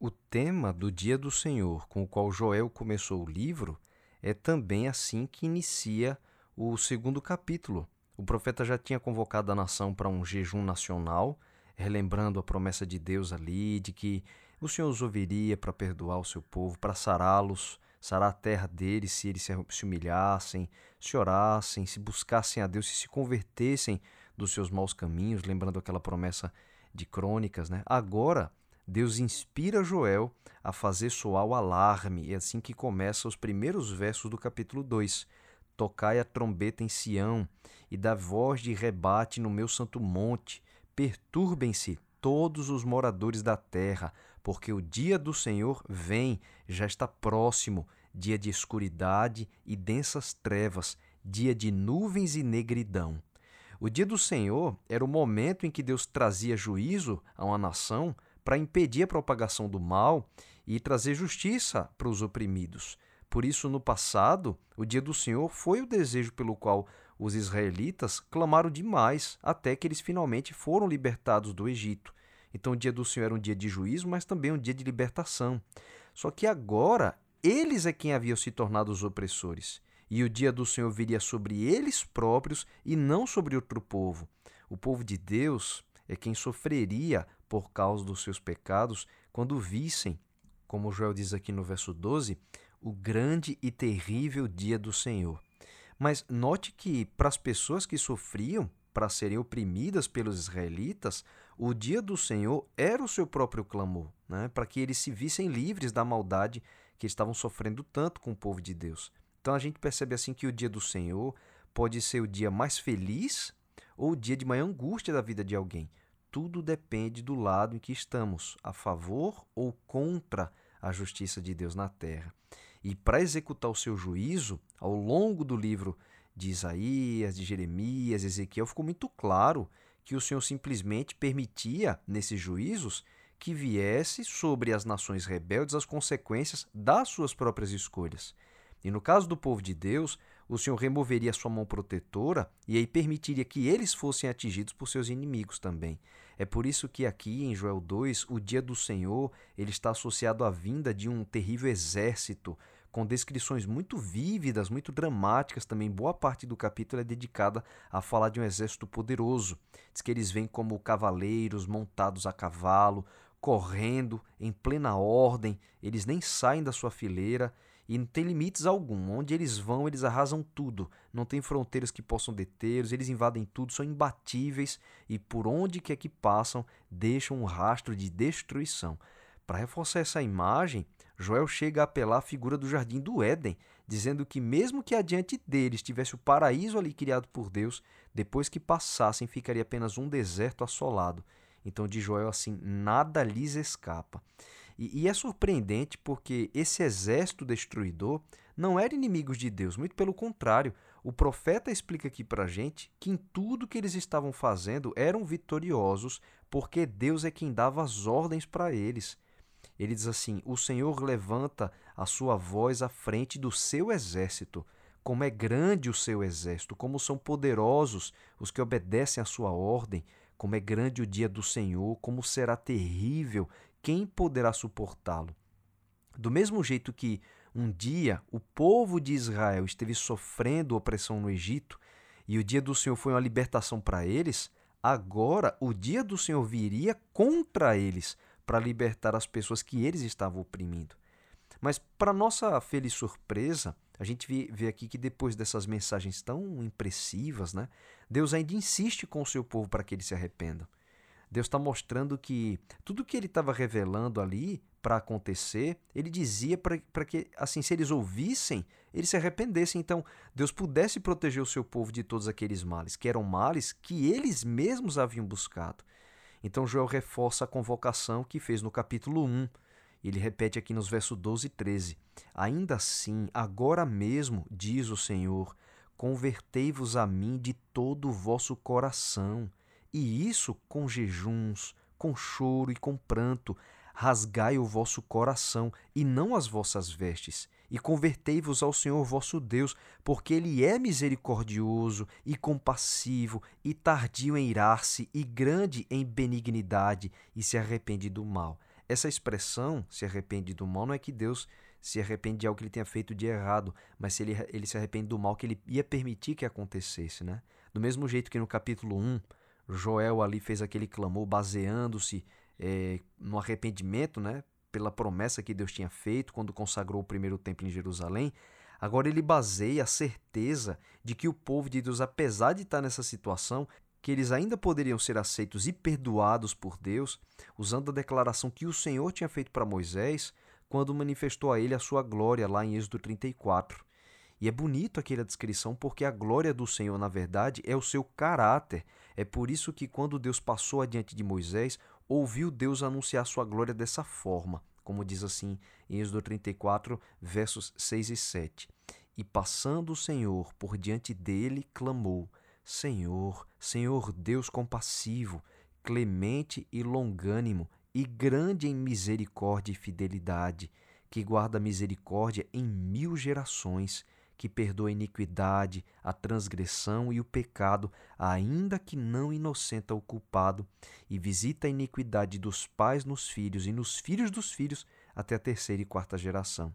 O tema do Dia do Senhor, com o qual Joel começou o livro, é também assim que inicia o segundo capítulo. O profeta já tinha convocado a nação para um jejum nacional, relembrando a promessa de Deus ali, de que o Senhor os ouviria para perdoar o seu povo, para sará-los, sarar a terra deles se eles se humilhassem, se orassem, se buscassem a Deus, se se convertessem dos seus maus caminhos, lembrando aquela promessa de crônicas, né? Agora, Deus inspira Joel a fazer soar o alarme, é assim que começa os primeiros versos do capítulo 2. Tocai a trombeta em Sião, e da voz de rebate no meu santo monte. Perturbem-se todos os moradores da terra, porque o dia do Senhor vem, já está próximo, dia de escuridade e densas trevas, dia de nuvens e negridão. O dia do Senhor era o momento em que Deus trazia juízo a uma nação para impedir a propagação do mal e trazer justiça para os oprimidos. Por isso, no passado, o dia do Senhor foi o desejo pelo qual os israelitas clamaram demais até que eles finalmente foram libertados do Egito. Então, o dia do Senhor era um dia de juízo, mas também um dia de libertação. Só que agora, eles é quem haviam se tornado os opressores. E o dia do Senhor viria sobre eles próprios e não sobre outro povo. O povo de Deus é quem sofreria por causa dos seus pecados quando vissem, como Joel diz aqui no verso 12, o grande e terrível dia do Senhor. Mas note que para as pessoas que sofriam para serem oprimidas pelos israelitas, o dia do Senhor era o seu próprio clamor, né? para que eles se vissem livres da maldade que estavam sofrendo tanto com o povo de Deus. Então a gente percebe assim que o dia do Senhor pode ser o dia mais feliz ou o dia de maior angústia da vida de alguém. Tudo depende do lado em que estamos, a favor ou contra a justiça de Deus na terra. E para executar o seu juízo, ao longo do livro de Isaías, de Jeremias, Ezequiel, ficou muito claro que o Senhor simplesmente permitia, nesses juízos, que viesse sobre as nações rebeldes as consequências das suas próprias escolhas. E no caso do povo de Deus, o Senhor removeria sua mão protetora e aí permitiria que eles fossem atingidos por seus inimigos também. É por isso que aqui em Joel 2, o dia do Senhor, ele está associado à vinda de um terrível exército, com descrições muito vívidas, muito dramáticas também. Boa parte do capítulo é dedicada a falar de um exército poderoso. Diz que eles vêm como cavaleiros montados a cavalo, correndo em plena ordem, eles nem saem da sua fileira e não tem limites algum. Onde eles vão, eles arrasam tudo. Não tem fronteiras que possam detê-los, eles invadem tudo, são imbatíveis e por onde quer que passam, deixam um rastro de destruição. Para reforçar essa imagem, Joel chega a apelar à figura do jardim do Éden, dizendo que mesmo que adiante deles tivesse o paraíso ali criado por Deus, depois que passassem ficaria apenas um deserto assolado. Então de Joel assim, nada lhes escapa. E, e é surpreendente porque esse exército destruidor não era inimigos de Deus, muito pelo contrário. O profeta explica aqui para a gente que em tudo que eles estavam fazendo eram vitoriosos, porque Deus é quem dava as ordens para eles. Ele diz assim: O Senhor levanta a sua voz à frente do seu exército. Como é grande o seu exército, como são poderosos os que obedecem à sua ordem, como é grande o dia do Senhor, como será terrível quem poderá suportá-lo? Do mesmo jeito que um dia o povo de Israel esteve sofrendo opressão no Egito e o dia do Senhor foi uma libertação para eles, agora o dia do Senhor viria contra eles para libertar as pessoas que eles estavam oprimindo. Mas, para nossa feliz surpresa, a gente vê, aqui que depois dessas mensagens tão impressivas, né, Deus ainda insiste com o seu povo para que eles se arrependam. Deus está mostrando que tudo que ele estava revelando ali para acontecer, ele dizia para que, assim, se eles ouvissem, eles se arrependessem. Então, Deus pudesse proteger o seu povo de todos aqueles males, que eram males que eles mesmos haviam buscado. Então, Joel reforça a convocação que fez no capítulo 1. Ele repete aqui nos versos 12 e 13: Ainda assim, agora mesmo, diz o Senhor, convertei-vos a mim de todo o vosso coração e isso com jejuns, com choro e com pranto. Rasgai o vosso coração e não as vossas vestes, e convertei-vos ao Senhor vosso Deus, porque Ele é misericordioso e compassivo, e tardio em irar-se, e grande em benignidade, e se arrepende do mal. essa expressão, se arrepende do mal, não é que Deus se arrepende de algo que ele tenha feito de errado, mas se ele, ele se arrepende do mal que ele ia permitir que acontecesse, né? Do mesmo jeito que no capítulo 1, Joel ali fez aquele clamor baseando-se é, no arrependimento, né? Pela promessa que Deus tinha feito quando consagrou o primeiro templo em Jerusalém. Agora ele baseia a certeza de que o povo de Deus, apesar de estar nessa situação, que eles ainda poderiam ser aceitos e perdoados por Deus, usando a declaração que o Senhor tinha feito para Moisés quando manifestou a ele a sua glória lá em Êxodo 34. E é bonito aquela descrição porque a glória do Senhor, na verdade, é o seu caráter. É por isso que quando Deus passou adiante de Moisés, ouviu Deus anunciar sua glória dessa forma, como diz assim em Êxodo 34, versos 6 e 7. E passando o Senhor por diante dele, clamou: Senhor, Senhor Deus compassivo, clemente e longânimo, e grande em misericórdia e fidelidade, que guarda misericórdia em mil gerações, que perdoa a iniquidade, a transgressão e o pecado, ainda que não inocenta o culpado, e visita a iniquidade dos pais nos filhos e nos filhos dos filhos até a terceira e quarta geração.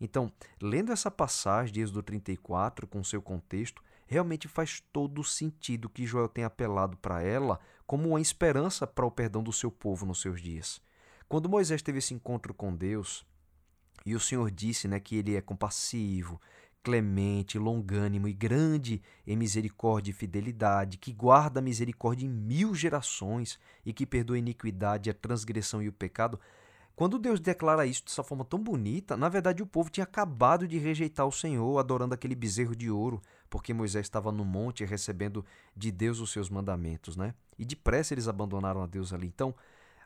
Então, lendo essa passagem de Êxodo 34 com seu contexto, realmente faz todo sentido que Joel tem apelado para ela como uma esperança para o perdão do seu povo nos seus dias. Quando Moisés teve esse encontro com Deus, e o Senhor disse né, que ele é compassivo, clemente, longânimo e grande em misericórdia e fidelidade, que guarda a misericórdia em mil gerações e que perdoa a iniquidade, a transgressão e o pecado. Quando Deus declara isso dessa forma tão bonita, na verdade o povo tinha acabado de rejeitar o Senhor, adorando aquele bezerro de ouro, porque Moisés estava no monte recebendo de Deus os seus mandamentos, né? E depressa eles abandonaram a Deus ali. Então,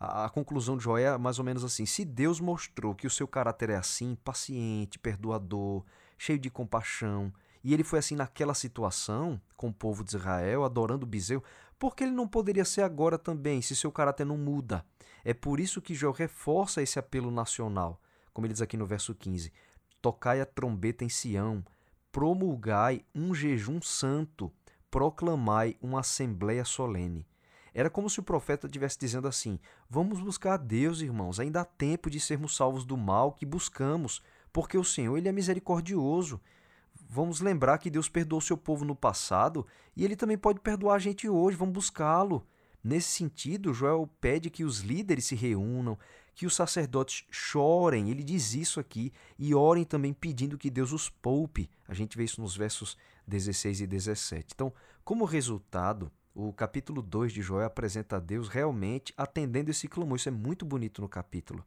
a, conclusão de Joé é mais ou menos assim: se Deus mostrou que o seu caráter é assim, paciente, perdoador, cheio de compaixão, e ele foi assim naquela situação com o povo de Israel, adorando o bezerro, por que ele não poderia ser agora também, se seu caráter não muda? É por isso que Joel reforça esse apelo nacional, como ele diz aqui no verso 15: Tocai a trombeta em Sião, promulgai um jejum santo, proclamai uma assembleia solene. Era como se o profeta estivesse dizendo assim: Vamos buscar a Deus, irmãos, ainda há tempo de sermos salvos do mal que buscamos, porque o Senhor ele é misericordioso. Vamos lembrar que Deus perdoou seu povo no passado e ele também pode perdoar a gente hoje, vamos buscá-lo. Nesse sentido, Joel pede que os líderes se reúnam, que os sacerdotes chorem, ele diz isso aqui, e orem também pedindo que Deus os poupe. A gente vê isso nos versos 16 e 17. Então, como resultado, o capítulo 2 de Joel apresenta a Deus realmente atendendo esse clamor. Isso é muito bonito no capítulo.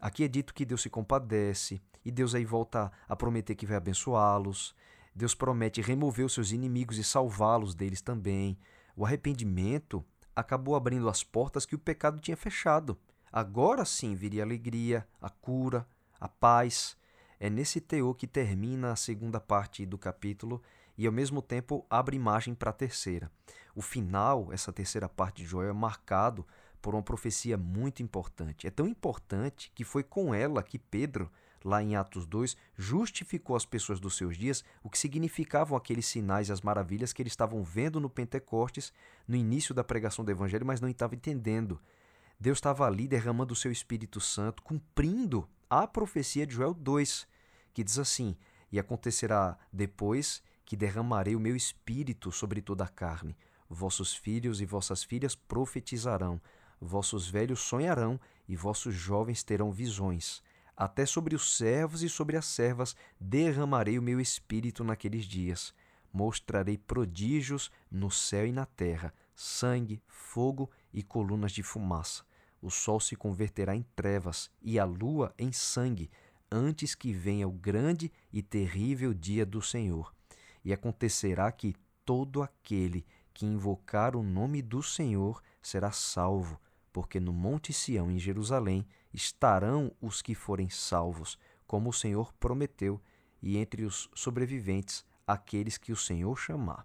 Aqui é dito que Deus se compadece, e Deus aí volta a prometer que vai abençoá-los. Deus promete remover os seus inimigos e salvá-los deles também. O arrependimento acabou abrindo as portas que o pecado tinha fechado. Agora sim viria a alegria, a cura, a paz. É nesse teor que termina a segunda parte do capítulo e ao mesmo tempo abre imagem para a terceira. O final, essa terceira parte de Joel, é marcado por uma profecia muito importante. É tão importante que foi com ela que Pedro, lá em Atos 2, justificou às pessoas dos seus dias o que significavam aqueles sinais e as maravilhas que eles estavam vendo no Pentecostes, no início da pregação do Evangelho, mas não estavam entendendo. Deus estava ali derramando o seu Espírito Santo, cumprindo a profecia de Joel 2, que diz assim: E acontecerá depois que derramarei o meu espírito sobre toda a carne. Vossos filhos e vossas filhas profetizarão, vossos velhos sonharão e vossos jovens terão visões. Até sobre os servos e sobre as servas derramarei o meu espírito naqueles dias. Mostrarei prodígios no céu e na terra, sangue, fogo e colunas de fumaça. O sol se converterá em trevas e a lua em sangue, antes que venha o grande e terrível dia do Senhor. E acontecerá que todo aquele que invocar o nome do Senhor será salvo porque no Monte Sião, em Jerusalém, estarão os que forem salvos, como o Senhor prometeu, e entre os sobreviventes, aqueles que o Senhor chamar.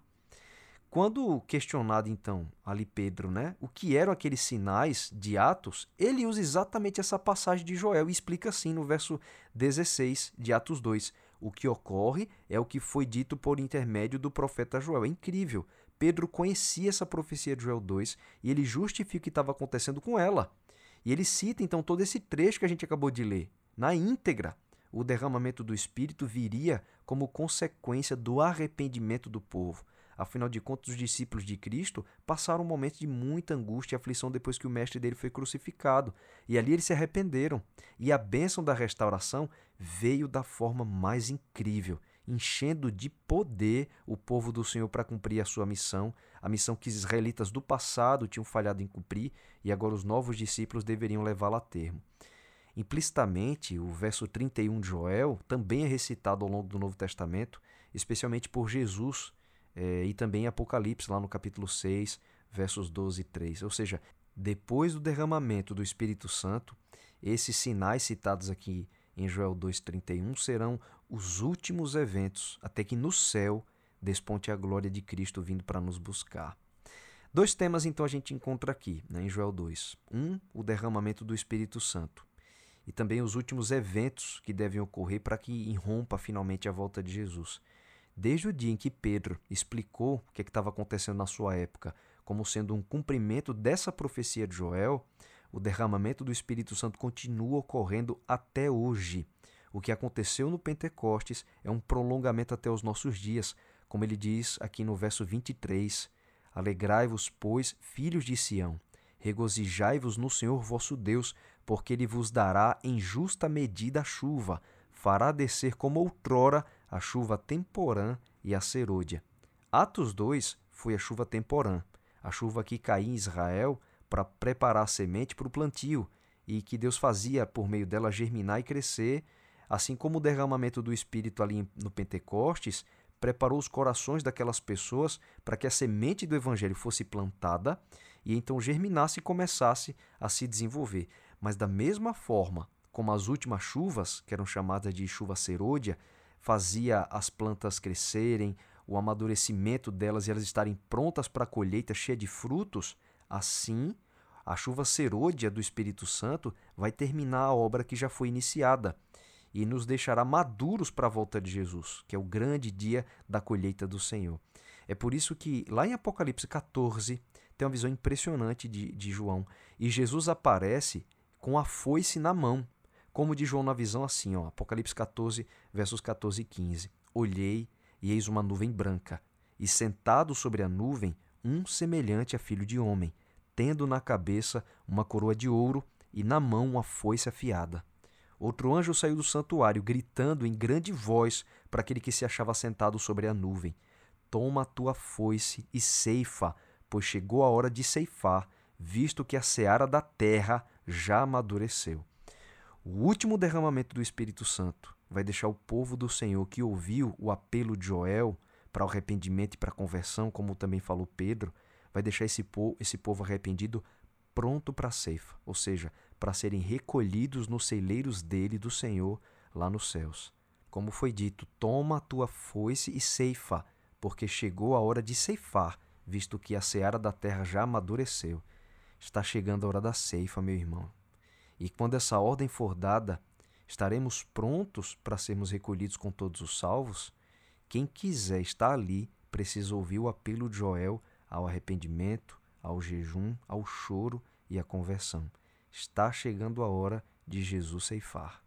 Quando questionado então ali Pedro, né, o que eram aqueles sinais de Atos, ele usa exatamente essa passagem de Joel e explica assim no verso 16 de Atos 2. O que ocorre é o que foi dito por intermédio do profeta Joel. É incrível. Pedro conhecia essa profecia de Joel 2 e ele justifica o que estava acontecendo com ela. E ele cita então todo esse trecho que a gente acabou de ler, na íntegra. O derramamento do Espírito viria como consequência do arrependimento do povo. Afinal de contas, os discípulos de Cristo passaram um momento de muita angústia e aflição depois que o mestre dele foi crucificado. E ali eles se arrependeram. E a bênção da restauração veio da forma mais incrível, enchendo de poder o povo do Senhor para cumprir a sua missão, a missão que os israelitas do passado tinham falhado em cumprir e agora os novos discípulos deveriam levá-la a termo. Implicitamente, o verso 31 de Joel também é recitado ao longo do Novo Testamento, especialmente por Jesus é, e também em Apocalipse, lá no capítulo 6, versos 12 e 3. Ou seja, depois do derramamento do Espírito Santo, esses sinais citados aqui em Joel 2,31 serão os últimos eventos, até que no céu desponte a glória de Cristo vindo para nos buscar. Dois temas então a gente encontra aqui, né, em Joel 2. Um, o derramamento do Espírito Santo. E também os últimos eventos que devem ocorrer para que irrompa finalmente a volta de Jesus. Desde o dia em que Pedro explicou o que é estava acontecendo na sua época como sendo um cumprimento dessa profecia de Joel, o derramamento do Espírito Santo continua ocorrendo até hoje. O que aconteceu no Pentecostes é um prolongamento até os nossos dias, como ele diz aqui no verso 23. Alegrai-vos, pois, filhos de Sião, regozijai-vos no Senhor vosso Deus, porque ele vos dará em justa medida a chuva, fará descer como outrora a chuva temporã e a serôdia. Atos 2 foi a chuva temporã, a chuva que caía em Israel para preparar a semente para o plantio e que Deus fazia por meio dela germinar e crescer, assim como o derramamento do Espírito ali no Pentecostes preparou os corações daquelas pessoas para que a semente do Evangelho fosse plantada e então germinasse e começasse a se desenvolver. Mas da mesma forma como as últimas chuvas, que eram chamadas de chuva serôdia, fazia as plantas crescerem, o amadurecimento delas e elas estarem prontas para a colheita cheia de frutos, assim a chuva serôdia do Espírito Santo vai terminar a obra que já foi iniciada e nos deixará maduros para a volta de Jesus, que é o grande dia da colheita do Senhor. É por isso que lá em Apocalipse 14 tem uma visão impressionante de, de João e Jesus aparece com a foice na mão como de João na visão, assim, ó, Apocalipse 14, versos 14 e 15. Olhei e eis uma nuvem branca, e sentado sobre a nuvem, um semelhante a filho de homem, tendo na cabeça uma coroa de ouro e na mão uma foice afiada. Outro anjo saiu do santuário, gritando em grande voz para aquele que se achava sentado sobre a nuvem: Toma a tua foice e ceifa, pois chegou a hora de ceifar, visto que a seara da terra já amadureceu. O último derramamento do Espírito Santo vai deixar o povo do Senhor que ouviu o apelo de Joel para o arrependimento e para a conversão, como também falou Pedro, vai deixar esse povo, esse povo arrependido pronto para a ceifa, ou seja, para serem recolhidos nos celeiros dele, do Senhor, lá nos céus. Como foi dito, toma a tua foice e ceifa, porque chegou a hora de ceifar, visto que a seara da terra já amadureceu. Está chegando a hora da ceifa, meu irmão. E quando essa ordem for dada, estaremos prontos para sermos recolhidos com todos os salvos? Quem quiser estar ali precisa ouvir o apelo de Joel ao arrependimento, ao jejum, ao choro e à conversão. Está chegando a hora de Jesus ceifar.